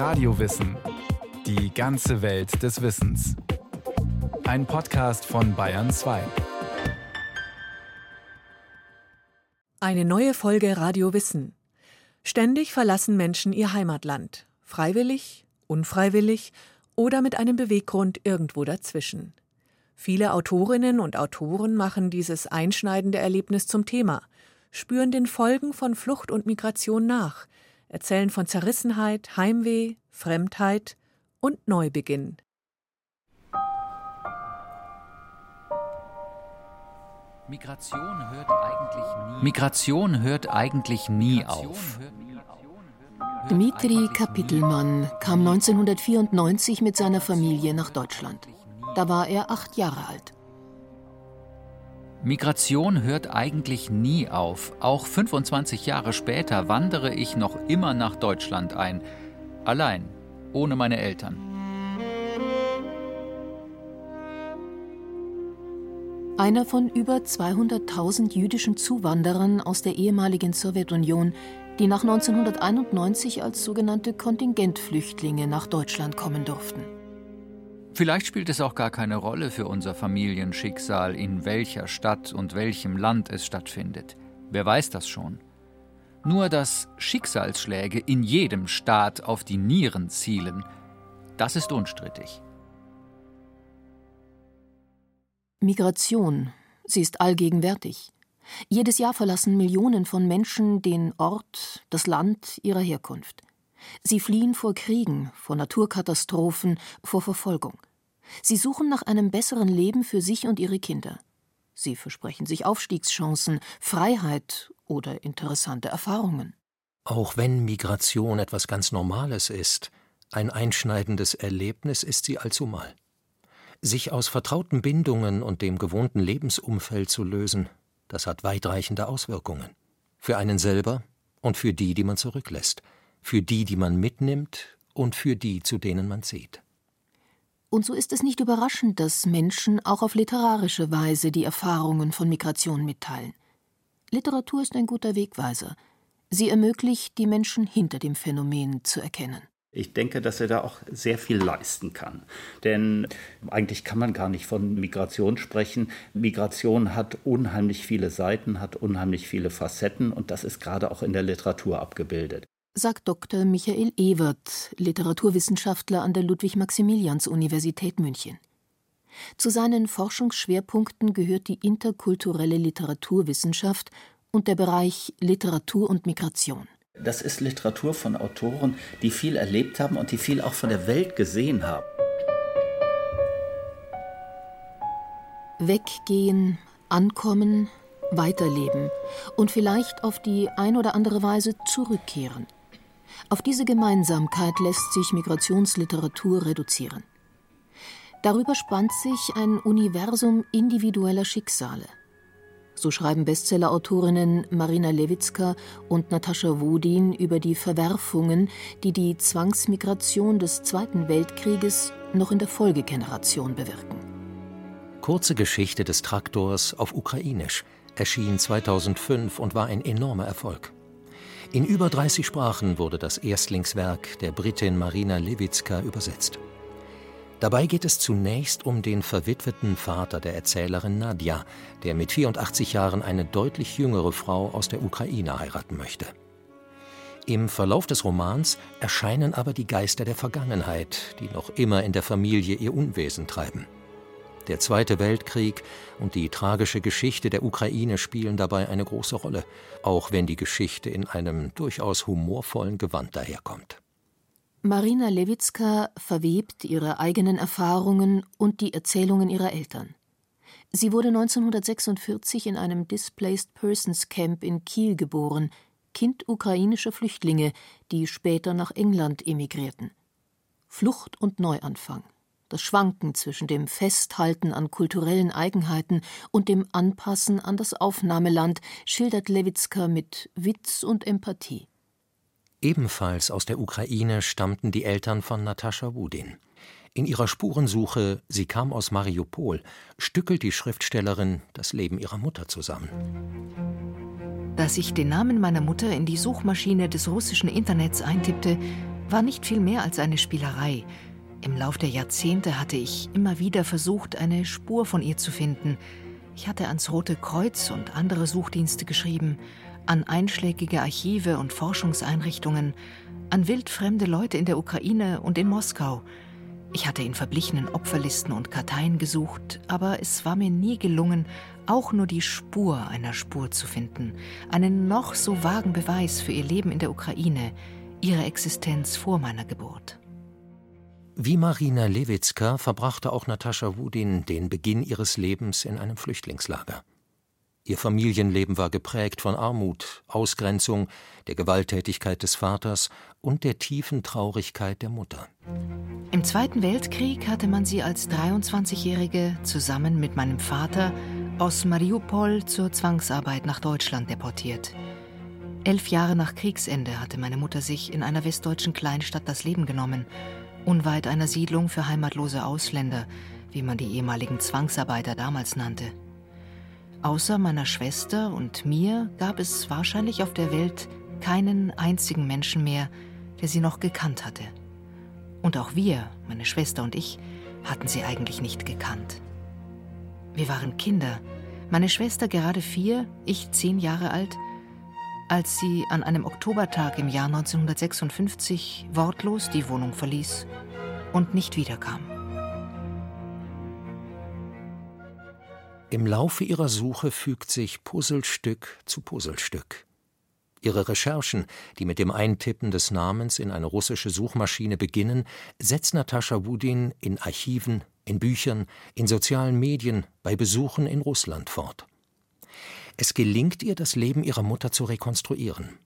Radiowissen. Die ganze Welt des Wissens. Ein Podcast von Bayern 2. Eine neue Folge Radio Wissen. Ständig verlassen Menschen ihr Heimatland. Freiwillig, unfreiwillig oder mit einem Beweggrund irgendwo dazwischen. Viele Autorinnen und Autoren machen dieses einschneidende Erlebnis zum Thema, spüren den Folgen von Flucht und Migration nach, erzählen von Zerrissenheit, Heimweh, Fremdheit und Neubeginn. Migration hört eigentlich nie, Migration hört eigentlich nie auf. Dmitri Kapitelmann kam 1994 mit seiner Familie nach Deutschland. Da war er acht Jahre alt. Migration hört eigentlich nie auf. Auch 25 Jahre später wandere ich noch immer nach Deutschland ein. Allein, ohne meine Eltern. Einer von über 200.000 jüdischen Zuwanderern aus der ehemaligen Sowjetunion, die nach 1991 als sogenannte Kontingentflüchtlinge nach Deutschland kommen durften. Vielleicht spielt es auch gar keine Rolle für unser Familienschicksal, in welcher Stadt und welchem Land es stattfindet. Wer weiß das schon? Nur dass Schicksalsschläge in jedem Staat auf die Nieren zielen, das ist unstrittig. Migration, sie ist allgegenwärtig. Jedes Jahr verlassen Millionen von Menschen den Ort, das Land ihrer Herkunft. Sie fliehen vor Kriegen, vor Naturkatastrophen, vor Verfolgung. Sie suchen nach einem besseren Leben für sich und ihre Kinder. Sie versprechen sich Aufstiegschancen, Freiheit oder interessante Erfahrungen. Auch wenn Migration etwas ganz Normales ist, ein einschneidendes Erlebnis ist sie allzumal. Sich aus vertrauten Bindungen und dem gewohnten Lebensumfeld zu lösen, das hat weitreichende Auswirkungen. Für einen selber und für die, die man zurücklässt für die, die man mitnimmt und für die, zu denen man zieht. Und so ist es nicht überraschend, dass Menschen auch auf literarische Weise die Erfahrungen von Migration mitteilen. Literatur ist ein guter Wegweiser. Sie ermöglicht, die Menschen hinter dem Phänomen zu erkennen. Ich denke, dass er da auch sehr viel leisten kann. Denn eigentlich kann man gar nicht von Migration sprechen. Migration hat unheimlich viele Seiten, hat unheimlich viele Facetten und das ist gerade auch in der Literatur abgebildet sagt Dr. Michael Ewert, Literaturwissenschaftler an der Ludwig-Maximilians-Universität München. Zu seinen Forschungsschwerpunkten gehört die interkulturelle Literaturwissenschaft und der Bereich Literatur und Migration. Das ist Literatur von Autoren, die viel erlebt haben und die viel auch von der Welt gesehen haben. Weggehen, ankommen, weiterleben und vielleicht auf die ein oder andere Weise zurückkehren. Auf diese Gemeinsamkeit lässt sich Migrationsliteratur reduzieren. Darüber spannt sich ein Universum individueller Schicksale. So schreiben Bestsellerautorinnen Marina Lewitzka und Natascha Wodin über die Verwerfungen, die die Zwangsmigration des Zweiten Weltkrieges noch in der Folgegeneration bewirken. Kurze Geschichte des Traktors auf Ukrainisch erschien 2005 und war ein enormer Erfolg. In über 30 Sprachen wurde das Erstlingswerk der Britin Marina Lewitzka übersetzt. Dabei geht es zunächst um den verwitweten Vater der Erzählerin Nadja, der mit 84 Jahren eine deutlich jüngere Frau aus der Ukraine heiraten möchte. Im Verlauf des Romans erscheinen aber die Geister der Vergangenheit, die noch immer in der Familie ihr Unwesen treiben. Der Zweite Weltkrieg und die tragische Geschichte der Ukraine spielen dabei eine große Rolle, auch wenn die Geschichte in einem durchaus humorvollen Gewand daherkommt. Marina Lewitzka verwebt ihre eigenen Erfahrungen und die Erzählungen ihrer Eltern. Sie wurde 1946 in einem Displaced Persons Camp in Kiel geboren, Kind ukrainischer Flüchtlinge, die später nach England emigrierten. Flucht und Neuanfang das Schwanken zwischen dem Festhalten an kulturellen Eigenheiten und dem Anpassen an das Aufnahmeland schildert Lewitzka mit Witz und Empathie. Ebenfalls aus der Ukraine stammten die Eltern von Natascha Wudin. In ihrer Spurensuche, sie kam aus Mariupol, stückelt die Schriftstellerin das Leben ihrer Mutter zusammen. Dass ich den Namen meiner Mutter in die Suchmaschine des russischen Internets eintippte, war nicht viel mehr als eine Spielerei. Im Lauf der Jahrzehnte hatte ich immer wieder versucht, eine Spur von ihr zu finden. Ich hatte ans Rote Kreuz und andere Suchdienste geschrieben, an einschlägige Archive und Forschungseinrichtungen, an wildfremde Leute in der Ukraine und in Moskau. Ich hatte in verblichenen Opferlisten und Karteien gesucht, aber es war mir nie gelungen, auch nur die Spur einer Spur zu finden, einen noch so vagen Beweis für ihr Leben in der Ukraine, ihre Existenz vor meiner Geburt. Wie Marina Lewitzka verbrachte auch Natascha Wudin den Beginn ihres Lebens in einem Flüchtlingslager. Ihr Familienleben war geprägt von Armut, Ausgrenzung, der Gewalttätigkeit des Vaters und der tiefen Traurigkeit der Mutter. Im Zweiten Weltkrieg hatte man sie als 23-Jährige zusammen mit meinem Vater aus Mariupol zur Zwangsarbeit nach Deutschland deportiert. Elf Jahre nach Kriegsende hatte meine Mutter sich in einer westdeutschen Kleinstadt das Leben genommen, unweit einer Siedlung für heimatlose Ausländer, wie man die ehemaligen Zwangsarbeiter damals nannte. Außer meiner Schwester und mir gab es wahrscheinlich auf der Welt keinen einzigen Menschen mehr, der sie noch gekannt hatte. Und auch wir, meine Schwester und ich, hatten sie eigentlich nicht gekannt. Wir waren Kinder, meine Schwester gerade vier, ich zehn Jahre alt, als sie an einem Oktobertag im Jahr 1956 wortlos die Wohnung verließ und nicht wiederkam. Im Laufe ihrer Suche fügt sich Puzzlestück zu Puzzlestück. Ihre Recherchen, die mit dem Eintippen des Namens in eine russische Suchmaschine beginnen, setzt Natascha Wudin in Archiven, in Büchern, in sozialen Medien, bei Besuchen in Russland fort. Es gelingt ihr, das Leben ihrer Mutter zu rekonstruieren.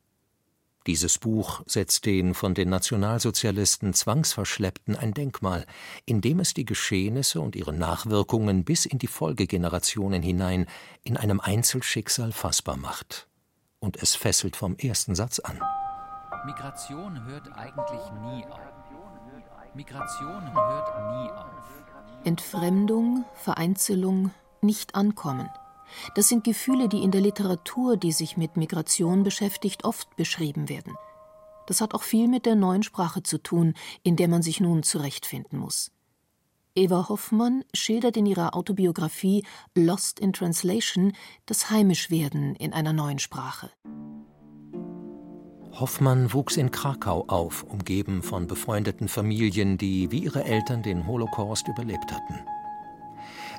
Dieses Buch setzt den von den Nationalsozialisten Zwangsverschleppten ein Denkmal, in dem es die Geschehnisse und ihre Nachwirkungen bis in die Folgegenerationen hinein in einem Einzelschicksal fassbar macht. Und es fesselt vom ersten Satz an. Migration hört eigentlich nie auf. Migration hört nie auf. Entfremdung, Vereinzelung, nicht ankommen – das sind Gefühle, die in der Literatur, die sich mit Migration beschäftigt, oft beschrieben werden. Das hat auch viel mit der neuen Sprache zu tun, in der man sich nun zurechtfinden muss. Eva Hoffmann schildert in ihrer Autobiografie Lost in Translation das Heimischwerden in einer neuen Sprache. Hoffmann wuchs in Krakau auf, umgeben von befreundeten Familien, die wie ihre Eltern den Holocaust überlebt hatten.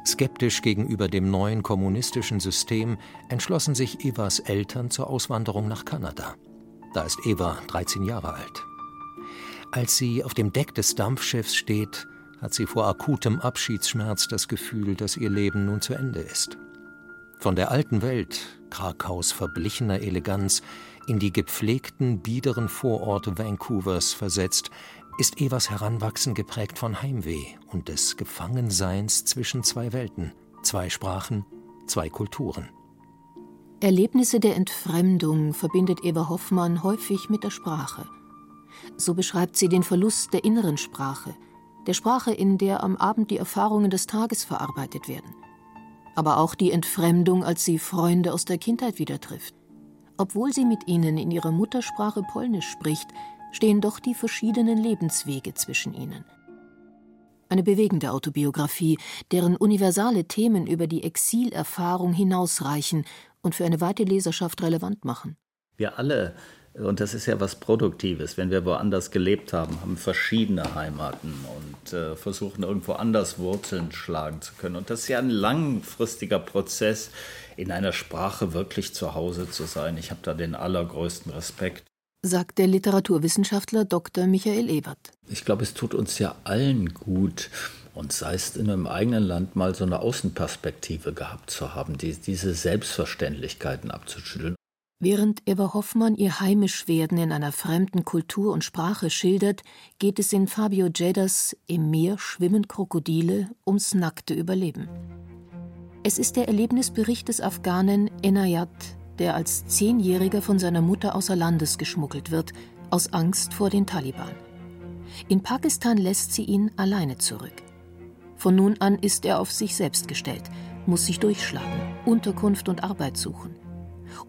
Skeptisch gegenüber dem neuen kommunistischen System entschlossen sich Evas Eltern zur Auswanderung nach Kanada. Da ist Eva 13 Jahre alt. Als sie auf dem Deck des Dampfschiffs steht, hat sie vor akutem Abschiedsschmerz das Gefühl, dass ihr Leben nun zu Ende ist. Von der alten Welt, Krakaus verblichener Eleganz, in die gepflegten, biederen Vororte Vancouvers versetzt, ist Evas Heranwachsen geprägt von Heimweh und des Gefangenseins zwischen zwei Welten, zwei Sprachen, zwei Kulturen. Erlebnisse der Entfremdung verbindet Eva Hoffmann häufig mit der Sprache. So beschreibt sie den Verlust der inneren Sprache, der Sprache, in der am Abend die Erfahrungen des Tages verarbeitet werden. Aber auch die Entfremdung, als sie Freunde aus der Kindheit wieder trifft. Obwohl sie mit ihnen in ihrer Muttersprache Polnisch spricht, stehen doch die verschiedenen Lebenswege zwischen ihnen. Eine bewegende Autobiografie, deren universale Themen über die Exilerfahrung hinausreichen und für eine weite Leserschaft relevant machen. Wir alle, und das ist ja was Produktives, wenn wir woanders gelebt haben, haben verschiedene Heimaten und äh, versuchen irgendwo anders Wurzeln schlagen zu können. Und das ist ja ein langfristiger Prozess, in einer Sprache wirklich zu Hause zu sein. Ich habe da den allergrößten Respekt sagt der Literaturwissenschaftler Dr. Michael Ebert. Ich glaube, es tut uns ja allen gut, und sei es in einem eigenen Land mal so eine Außenperspektive gehabt zu haben, die, diese Selbstverständlichkeiten abzuschütteln. Während Eva Hoffmann ihr Heimischwerden in einer fremden Kultur und Sprache schildert, geht es in Fabio Jeddas Im Meer schwimmen Krokodile ums nackte Überleben. Es ist der Erlebnisbericht des Afghanen Enayat der als Zehnjähriger von seiner Mutter außer Landes geschmuggelt wird, aus Angst vor den Taliban. In Pakistan lässt sie ihn alleine zurück. Von nun an ist er auf sich selbst gestellt, muss sich durchschlagen, Unterkunft und Arbeit suchen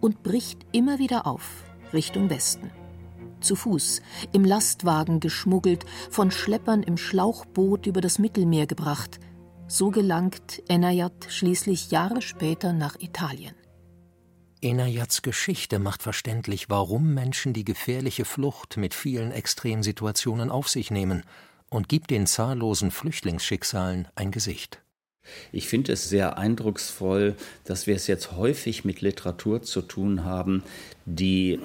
und bricht immer wieder auf Richtung Westen. zu Fuß, im Lastwagen geschmuggelt, von Schleppern im Schlauchboot über das Mittelmeer gebracht. So gelangt Enayat schließlich Jahre später nach Italien. Enayats Geschichte macht verständlich, warum Menschen die gefährliche Flucht mit vielen Extremsituationen auf sich nehmen und gibt den zahllosen Flüchtlingsschicksalen ein Gesicht. Ich finde es sehr eindrucksvoll, dass wir es jetzt häufig mit Literatur zu tun haben, die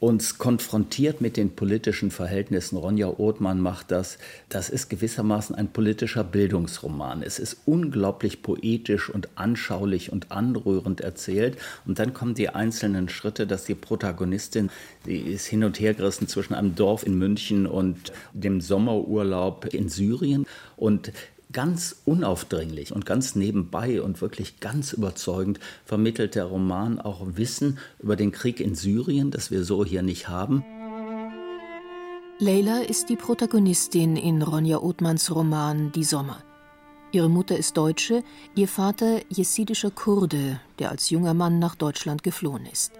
uns konfrontiert mit den politischen Verhältnissen. Ronja Othmann macht das. Das ist gewissermaßen ein politischer Bildungsroman. Es ist unglaublich poetisch und anschaulich und anrührend erzählt. Und dann kommen die einzelnen Schritte, dass die Protagonistin, die ist hin und her gerissen zwischen einem Dorf in München und dem Sommerurlaub in Syrien. Und ganz unaufdringlich und ganz nebenbei und wirklich ganz überzeugend vermittelt der Roman auch Wissen über den Krieg in Syrien, das wir so hier nicht haben. Leila ist die Protagonistin in Ronja Othmans Roman Die Sommer. Ihre Mutter ist Deutsche, ihr Vater jesidischer Kurde, der als junger Mann nach Deutschland geflohen ist.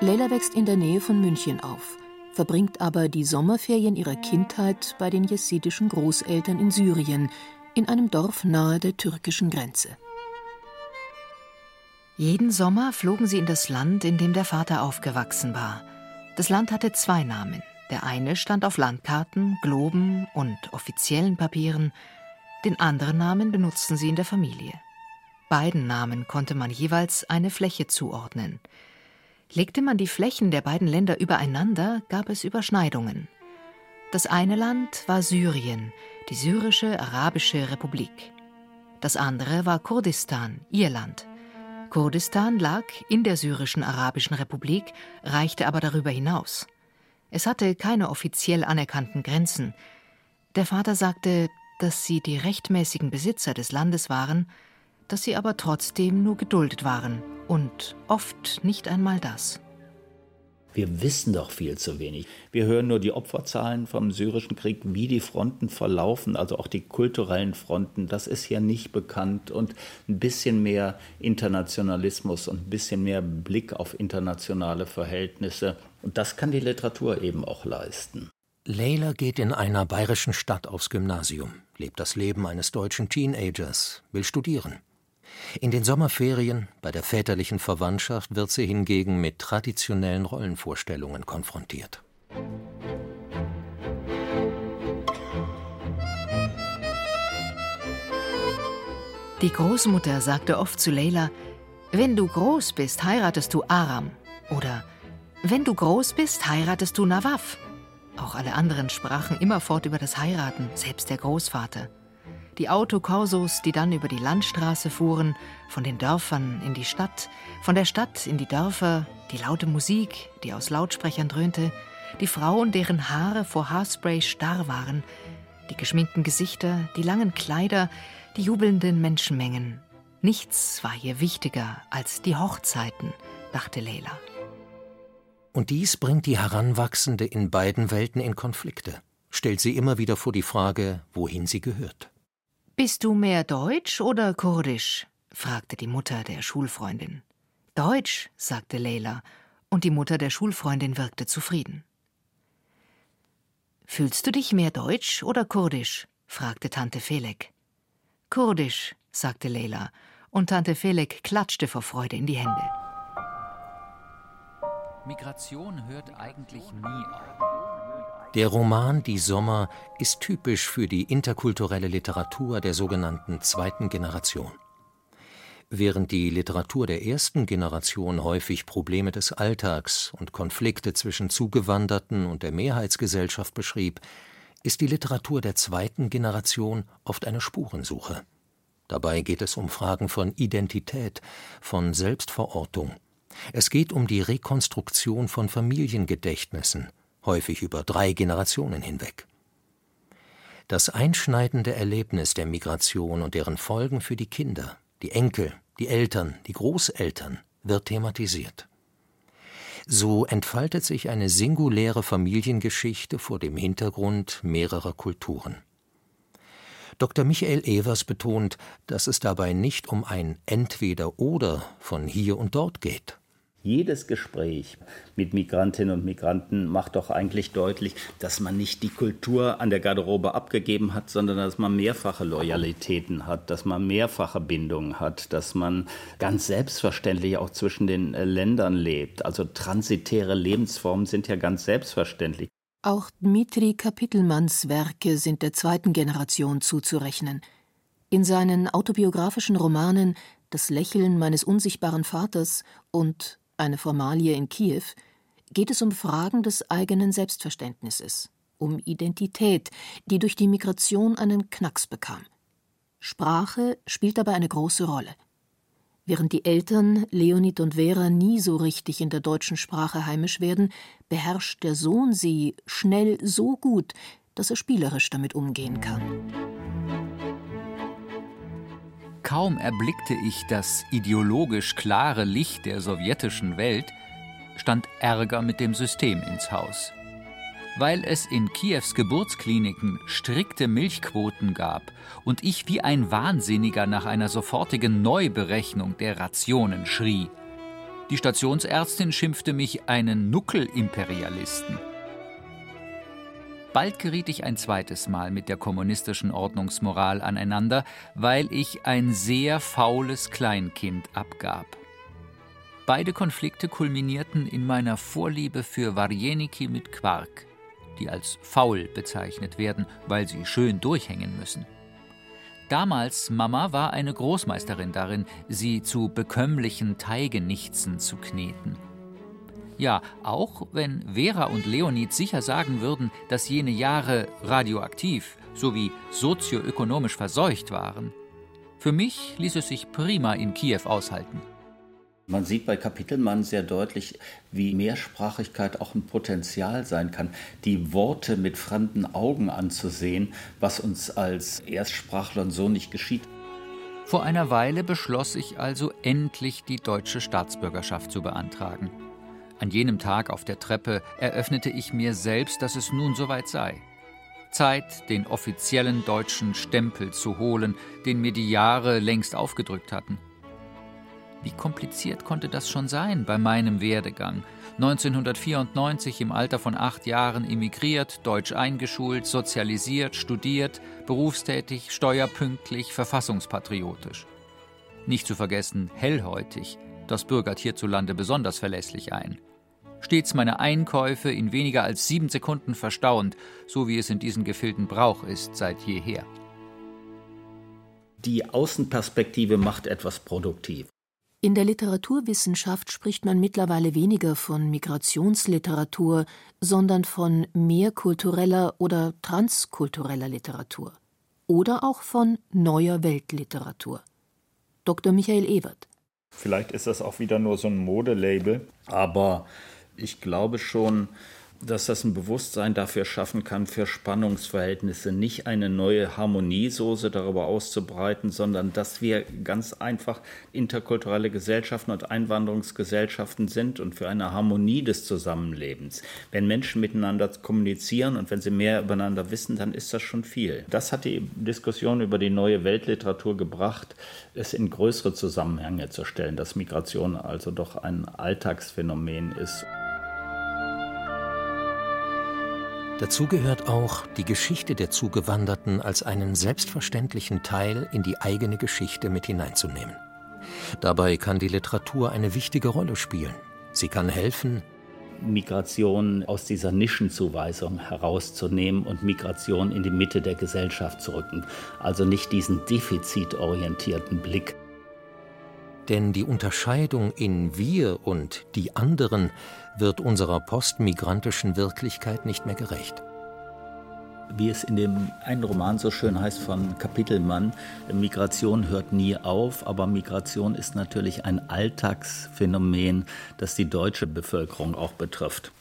Leila wächst in der Nähe von München auf, verbringt aber die Sommerferien ihrer Kindheit bei den jesidischen Großeltern in Syrien, in einem Dorf nahe der türkischen Grenze. Jeden Sommer flogen sie in das Land, in dem der Vater aufgewachsen war. Das Land hatte zwei Namen. Der eine stand auf Landkarten, Globen und offiziellen Papieren, den anderen Namen benutzten sie in der Familie. Beiden Namen konnte man jeweils eine Fläche zuordnen. Legte man die Flächen der beiden Länder übereinander, gab es Überschneidungen. Das eine Land war Syrien, die syrische Arabische Republik. Das andere war Kurdistan, ihr Land. Kurdistan lag in der syrischen Arabischen Republik, reichte aber darüber hinaus. Es hatte keine offiziell anerkannten Grenzen. Der Vater sagte, dass sie die rechtmäßigen Besitzer des Landes waren, dass sie aber trotzdem nur geduldet waren und oft nicht einmal das. Wir wissen doch viel zu wenig. Wir hören nur die Opferzahlen vom syrischen Krieg, wie die Fronten verlaufen, also auch die kulturellen Fronten. Das ist hier nicht bekannt. Und ein bisschen mehr Internationalismus und ein bisschen mehr Blick auf internationale Verhältnisse. Und das kann die Literatur eben auch leisten. Leila geht in einer bayerischen Stadt aufs Gymnasium, lebt das Leben eines deutschen Teenagers, will studieren. In den Sommerferien, bei der väterlichen Verwandtschaft, wird sie hingegen mit traditionellen Rollenvorstellungen konfrontiert. Die Großmutter sagte oft zu Leila: Wenn du groß bist, heiratest du Aram. Oder Wenn du groß bist, heiratest du Nawaf. Auch alle anderen sprachen immerfort über das Heiraten, selbst der Großvater die Autokorsos, die dann über die Landstraße fuhren, von den Dörfern in die Stadt, von der Stadt in die Dörfer, die laute Musik, die aus Lautsprechern dröhnte, die Frauen, deren Haare vor Haarspray starr waren, die geschminkten Gesichter, die langen Kleider, die jubelnden Menschenmengen. Nichts war hier wichtiger als die Hochzeiten, dachte Leila. Und dies bringt die Heranwachsende in beiden Welten in Konflikte, stellt sie immer wieder vor die Frage, wohin sie gehört. Bist du mehr Deutsch oder Kurdisch? fragte die Mutter der Schulfreundin. Deutsch, sagte Leila, und die Mutter der Schulfreundin wirkte zufrieden. Fühlst du dich mehr Deutsch oder Kurdisch? fragte Tante Felek. Kurdisch, sagte Leila, und Tante Felek klatschte vor Freude in die Hände. Migration hört eigentlich nie auf. Der Roman Die Sommer ist typisch für die interkulturelle Literatur der sogenannten zweiten Generation. Während die Literatur der ersten Generation häufig Probleme des Alltags und Konflikte zwischen Zugewanderten und der Mehrheitsgesellschaft beschrieb, ist die Literatur der zweiten Generation oft eine Spurensuche. Dabei geht es um Fragen von Identität, von Selbstverortung. Es geht um die Rekonstruktion von Familiengedächtnissen, häufig über drei Generationen hinweg. Das einschneidende Erlebnis der Migration und deren Folgen für die Kinder, die Enkel, die Eltern, die Großeltern wird thematisiert. So entfaltet sich eine singuläre Familiengeschichte vor dem Hintergrund mehrerer Kulturen. Dr. Michael Evers betont, dass es dabei nicht um ein Entweder oder von hier und dort geht. Jedes Gespräch mit Migrantinnen und Migranten macht doch eigentlich deutlich, dass man nicht die Kultur an der Garderobe abgegeben hat, sondern dass man mehrfache Loyalitäten hat, dass man mehrfache Bindungen hat, dass man ganz selbstverständlich auch zwischen den äh, Ländern lebt. Also transitäre Lebensformen sind ja ganz selbstverständlich. Auch Dmitri Kapitelmanns Werke sind der zweiten Generation zuzurechnen. In seinen autobiografischen Romanen Das Lächeln meines unsichtbaren Vaters und eine Formalie in Kiew, geht es um Fragen des eigenen Selbstverständnisses, um Identität, die durch die Migration einen Knacks bekam. Sprache spielt dabei eine große Rolle. Während die Eltern Leonid und Vera nie so richtig in der deutschen Sprache heimisch werden, beherrscht der Sohn sie schnell so gut, dass er spielerisch damit umgehen kann. Kaum erblickte ich das ideologisch klare Licht der sowjetischen Welt, stand Ärger mit dem System ins Haus. Weil es in Kiews Geburtskliniken strikte Milchquoten gab und ich wie ein Wahnsinniger nach einer sofortigen Neuberechnung der Rationen schrie. Die Stationsärztin schimpfte mich einen Nuckelimperialisten. Bald geriet ich ein zweites Mal mit der kommunistischen Ordnungsmoral aneinander, weil ich ein sehr faules Kleinkind abgab. Beide Konflikte kulminierten in meiner Vorliebe für Warjeniki mit Quark, die als faul bezeichnet werden, weil sie schön durchhängen müssen. Damals Mama war eine Großmeisterin darin, sie zu bekömmlichen Teigenichtsen zu kneten. Ja, auch wenn Vera und Leonid sicher sagen würden, dass jene Jahre radioaktiv sowie sozioökonomisch verseucht waren. Für mich ließ es sich prima in Kiew aushalten. Man sieht bei Kapitelmann sehr deutlich, wie Mehrsprachigkeit auch ein Potenzial sein kann, die Worte mit fremden Augen anzusehen, was uns als Erstsprachlern so nicht geschieht. Vor einer Weile beschloss ich also endlich die deutsche Staatsbürgerschaft zu beantragen. An jenem Tag auf der Treppe eröffnete ich mir selbst, dass es nun soweit sei. Zeit, den offiziellen deutschen Stempel zu holen, den mir die Jahre längst aufgedrückt hatten. Wie kompliziert konnte das schon sein bei meinem Werdegang? 1994 im Alter von acht Jahren emigriert, deutsch eingeschult, sozialisiert, studiert, berufstätig, steuerpünktlich, verfassungspatriotisch. Nicht zu vergessen, hellhäutig, das bürgert hierzulande besonders verlässlich ein. Stets meine Einkäufe in weniger als sieben Sekunden verstauend, so wie es in diesen Gefilden Brauch ist seit jeher. Die Außenperspektive macht etwas produktiv. In der Literaturwissenschaft spricht man mittlerweile weniger von Migrationsliteratur, sondern von mehrkultureller oder transkultureller Literatur. Oder auch von neuer Weltliteratur. Dr. Michael Ewert. Vielleicht ist das auch wieder nur so ein Modelabel, aber ich glaube schon, dass das ein Bewusstsein dafür schaffen kann, für Spannungsverhältnisse nicht eine neue Harmoniesoße darüber auszubreiten, sondern dass wir ganz einfach interkulturelle Gesellschaften und Einwanderungsgesellschaften sind und für eine Harmonie des Zusammenlebens. Wenn Menschen miteinander kommunizieren und wenn sie mehr übereinander wissen, dann ist das schon viel. Das hat die Diskussion über die neue Weltliteratur gebracht, es in größere Zusammenhänge zu stellen, dass Migration also doch ein Alltagsphänomen ist. Dazu gehört auch, die Geschichte der Zugewanderten als einen selbstverständlichen Teil in die eigene Geschichte mit hineinzunehmen. Dabei kann die Literatur eine wichtige Rolle spielen. Sie kann helfen, Migration aus dieser Nischenzuweisung herauszunehmen und Migration in die Mitte der Gesellschaft zu rücken. Also nicht diesen defizitorientierten Blick. Denn die Unterscheidung in wir und die anderen wird unserer postmigrantischen Wirklichkeit nicht mehr gerecht. Wie es in dem einen Roman so schön heißt von Kapitelmann, Migration hört nie auf, aber Migration ist natürlich ein Alltagsphänomen, das die deutsche Bevölkerung auch betrifft.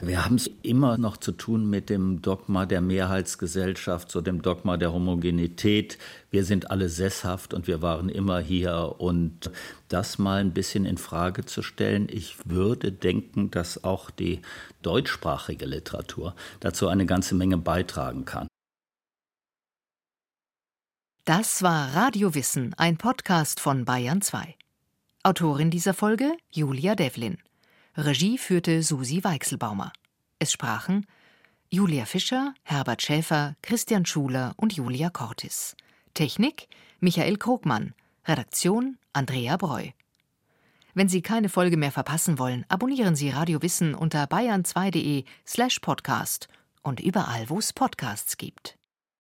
Wir haben es immer noch zu tun mit dem Dogma der Mehrheitsgesellschaft, so dem Dogma der Homogenität. Wir sind alle sesshaft und wir waren immer hier. Und das mal ein bisschen in Frage zu stellen, ich würde denken, dass auch die deutschsprachige Literatur dazu eine ganze Menge beitragen kann. Das war Radio Wissen, ein Podcast von Bayern 2. Autorin dieser Folge Julia Devlin. Regie führte Susi Weichselbaumer. Es sprachen Julia Fischer, Herbert Schäfer, Christian Schuler und Julia Cortis. Technik Michael Krogmann. Redaktion Andrea Breu. Wenn Sie keine Folge mehr verpassen wollen, abonnieren Sie Radio Wissen unter bayern2.de slash podcast und überall, wo es Podcasts gibt.